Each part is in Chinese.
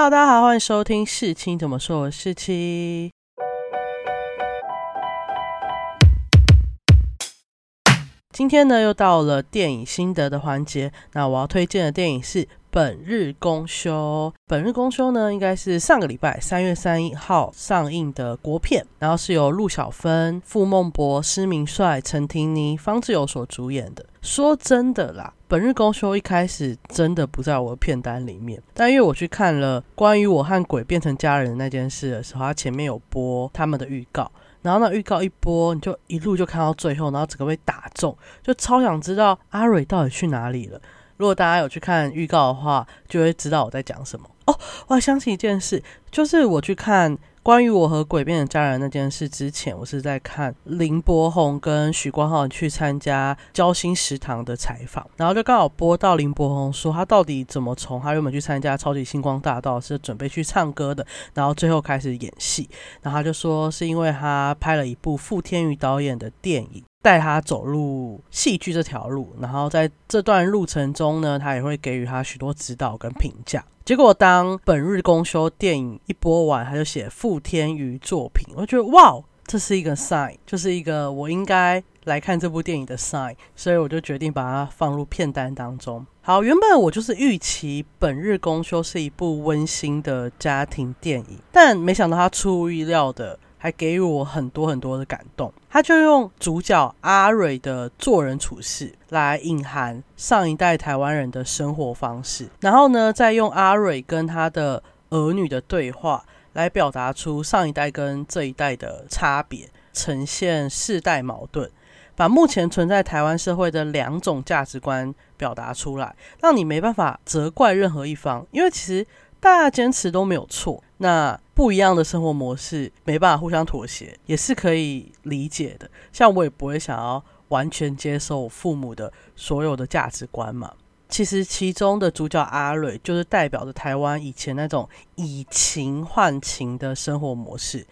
Hello，大家好，欢迎收听世青怎么说，我是七。今天呢，又到了电影心得的环节。那我要推荐的电影是《本日公休》。《本日公休》呢，应该是上个礼拜三月三一号上映的国片，然后是由陆小芬、傅孟博、施明帅、陈婷妮、方志友所主演的。说真的啦，《本日公休》一开始真的不在我的片单里面，但因为我去看了关于我和鬼变成家人那件事的时候，它前面有播他们的预告。然后那预告一播，你就一路就看到最后，然后整个被打中，就超想知道阿蕊到底去哪里了。如果大家有去看预告的话，就会知道我在讲什么哦。我还想起一件事，就是我去看。关于我和鬼变的家人那件事之前，我是在看林柏宏跟许光浩去参加交心食堂的采访，然后就刚好播到林柏宏说他到底怎么从他原本去参加超级星光大道是准备去唱歌的，然后最后开始演戏，然后他就说是因为他拍了一部傅天宇导演的电影。带他走入戏剧这条路，然后在这段路程中呢，他也会给予他许多指导跟评价。结果当本日公休电影一播完，他就写傅天宇作品，我觉得哇，这是一个 sign，就是一个我应该来看这部电影的 sign，所以我就决定把它放入片单当中。好，原本我就是预期本日公休是一部温馨的家庭电影，但没想到它出乎意料的。还给予我很多很多的感动。他就用主角阿蕊的做人处事来隐含上一代台湾人的生活方式，然后呢，再用阿蕊跟他的儿女的对话来表达出上一代跟这一代的差别，呈现世代矛盾，把目前存在台湾社会的两种价值观表达出来，让你没办法责怪任何一方，因为其实大家坚持都没有错。那不一样的生活模式没办法互相妥协，也是可以理解的。像我也不会想要完全接受父母的所有的价值观嘛。其实其中的主角阿蕊就是代表着台湾以前那种以情换情的生活模式。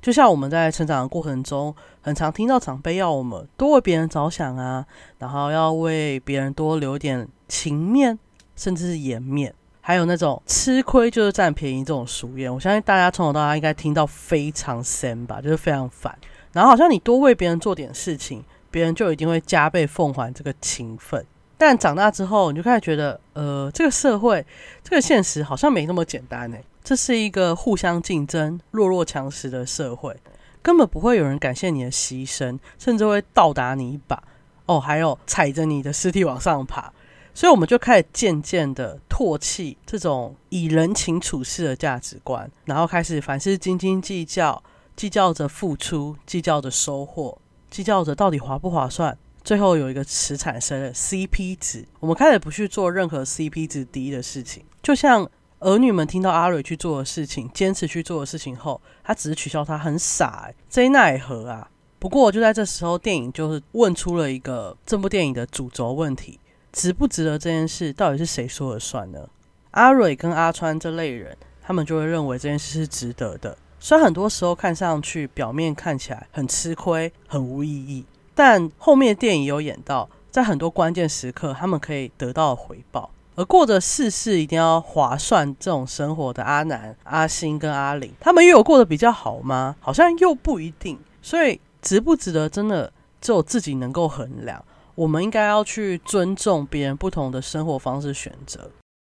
就像我们在成长的过程中，很常听到长辈要我们多为别人着想啊，然后要为别人多留点情面，甚至是颜面。还有那种吃亏就是占便宜这种俗谚，我相信大家从小到大应该听到非常深吧，就是非常烦。然后好像你多为别人做点事情，别人就一定会加倍奉还这个情分。但长大之后，你就开始觉得，呃，这个社会，这个现实好像没那么简单呢。这是一个互相竞争、弱肉强食的社会，根本不会有人感谢你的牺牲，甚至会倒打你一把。哦，还有踩着你的尸体往上爬。所以我们就开始渐渐的唾弃这种以人情处事的价值观，然后开始凡事斤斤计较，计较着付出，计较着收获，计较着到底划不划算。最后有一个词产生了 CP 值，我们开始不去做任何 CP 值低的事情。就像儿女们听到阿蕊去做的事情，坚持去做的事情后，他只是取笑他很傻，这奈何啊？不过就在这时候，电影就是问出了一个这部电影的主轴问题。值不值得这件事，到底是谁说了算呢？阿蕊跟阿川这类人，他们就会认为这件事是值得的。虽然很多时候看上去表面看起来很吃亏、很无意义，但后面电影有演到，在很多关键时刻，他们可以得到回报。而过着事事一定要划算这种生活的阿南、阿星跟阿玲，他们又有过得比较好吗？好像又不一定。所以值不值得，真的只有自己能够衡量。我们应该要去尊重别人不同的生活方式选择，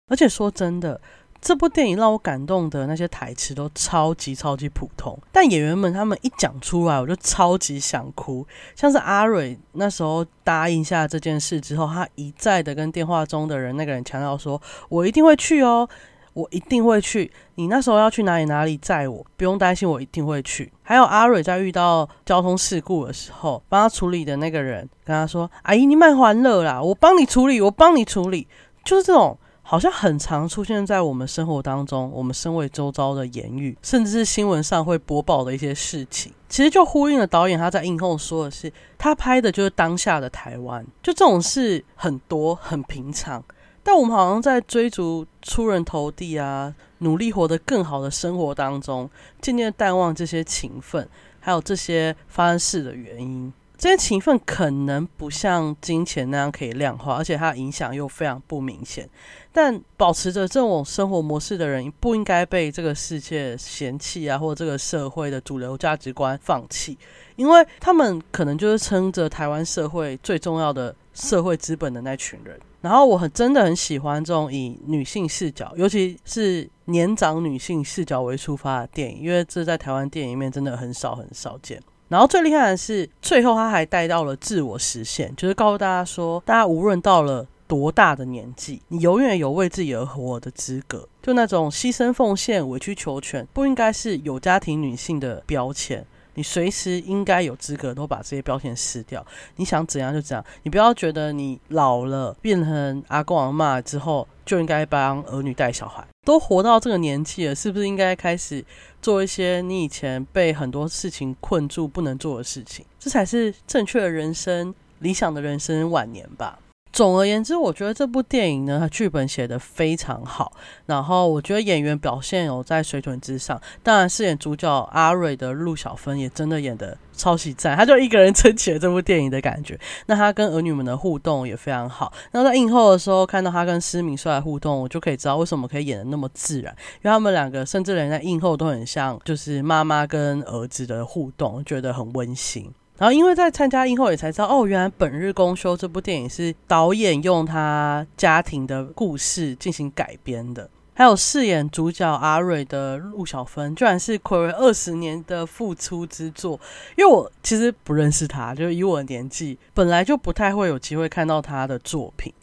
而且说真的，这部电影让我感动的那些台词都超级超级普通，但演员们他们一讲出来，我就超级想哭。像是阿蕊那时候答应下这件事之后，他一再的跟电话中的人那个人强调说：“我一定会去哦。”我一定会去。你那时候要去哪里？哪里载我？不用担心，我一定会去。还有阿蕊在遇到交通事故的时候，帮他处理的那个人跟他说：“阿姨，你慢欢乐啦，我帮你处理，我帮你处理。”就是这种好像很常出现在我们生活当中，我们身为周遭的言语，甚至是新闻上会播报的一些事情，其实就呼应了导演他在映后说的是，他拍的就是当下的台湾。就这种事很多，很平常。但我们好像在追逐出人头地啊，努力活得更好的生活当中，渐渐淡忘这些情分，还有这些发生事的原因。这些情分可能不像金钱那样可以量化，而且它影响又非常不明显。但保持着这种生活模式的人，不应该被这个世界嫌弃啊，或者这个社会的主流价值观放弃，因为他们可能就是撑着台湾社会最重要的社会资本的那群人。然后我很真的很喜欢这种以女性视角，尤其是年长女性视角为出发的电影，因为这在台湾电影里面真的很少很少见。然后最厉害的是，最后他还带到了自我实现，就是告诉大家说，大家无论到了。多大的年纪，你永远有为自己而活的资格。就那种牺牲奉献、委曲求全，不应该是有家庭女性的标签。你随时应该有资格都把这些标签撕掉。你想怎样就怎样，你不要觉得你老了变成阿公阿妈之后就应该帮儿女带小孩。都活到这个年纪了，是不是应该开始做一些你以前被很多事情困住不能做的事情？这才是正确的人生、理想的人生晚年吧。总而言之，我觉得这部电影呢，它剧本写得非常好，然后我觉得演员表现有在水准之上。当然，饰演主角阿瑞的陆小芬也真的演得超级赞，他就一个人撑起了这部电影的感觉。那他跟儿女们的互动也非常好。那在映后的时候看到他跟施明帅的互动，我就可以知道为什么可以演得那么自然，因为他们两个甚至连在映后都很像，就是妈妈跟儿子的互动，觉得很温馨。然后，因为在参加映后也才知道，哦，原来《本日公休》这部电影是导演用他家庭的故事进行改编的。还有饰演主角阿瑞的陆小芬，居然是暌违二十年的复出之作。因为我其实不认识他，就以我的年纪，本来就不太会有机会看到他的作品。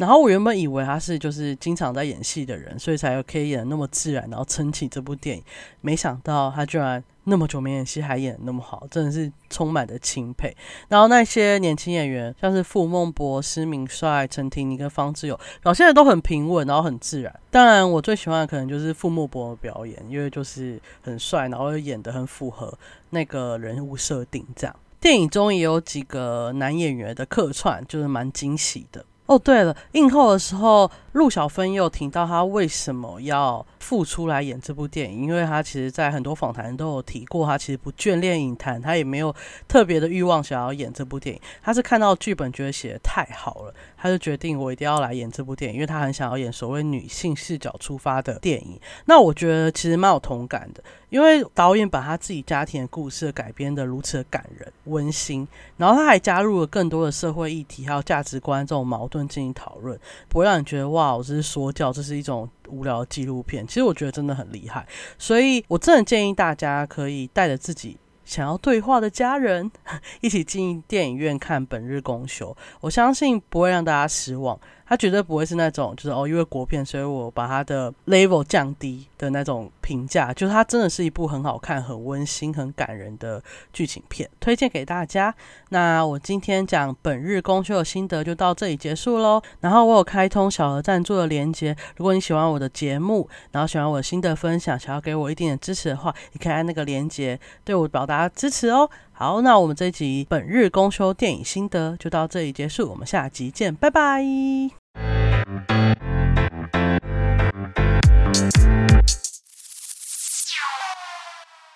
然后我原本以为他是就是经常在演戏的人，所以才可以演那么自然，然后撑起这部电影。没想到他居然那么久没演戏，还演那么好，真的是充满的钦佩。然后那些年轻演员，像是傅孟博、施明帅、陈婷妮跟方志友，表现的都很平稳，然后很自然。当然，我最喜欢的可能就是傅孟博的表演，因为就是很帅，然后又演的很符合那个人物设定。这样电影中也有几个男演员的客串，就是蛮惊喜的。哦，对了，映后的时候，陆小芬又提到她为什么要复出来演这部电影，因为他其实在很多访谈都有提过，他其实不眷恋影坛，他也没有特别的欲望想要演这部电影，他是看到剧本觉得写的太好了，他就决定我一定要来演这部电影，因为他很想要演所谓女性视角出发的电影。那我觉得其实蛮有同感的。因为导演把他自己家庭的故事改编的如此的感人温馨，然后他还加入了更多的社会议题还有价值观这种矛盾进行讨论，不会让你觉得哇，我这是说教，这是一种无聊纪录片。其实我觉得真的很厉害，所以我真的建议大家可以带着自己想要对话的家人 一起进电影院看《本日公休》，我相信不会让大家失望。他绝对不会是那种，就是哦，因为国片，所以我把它的 level 降低的那种评价。就是它真的是一部很好看、很温馨、很感人的剧情片，推荐给大家。那我今天讲本日公休的心得就到这里结束喽。然后我有开通小额赞助的连接，如果你喜欢我的节目，然后喜欢我的心得分享，想要给我一点点支持的话，你可以按那个连接对我表达支持哦。好，那我们这一集本日公休电影心得就到这里结束，我们下集见，拜拜。Música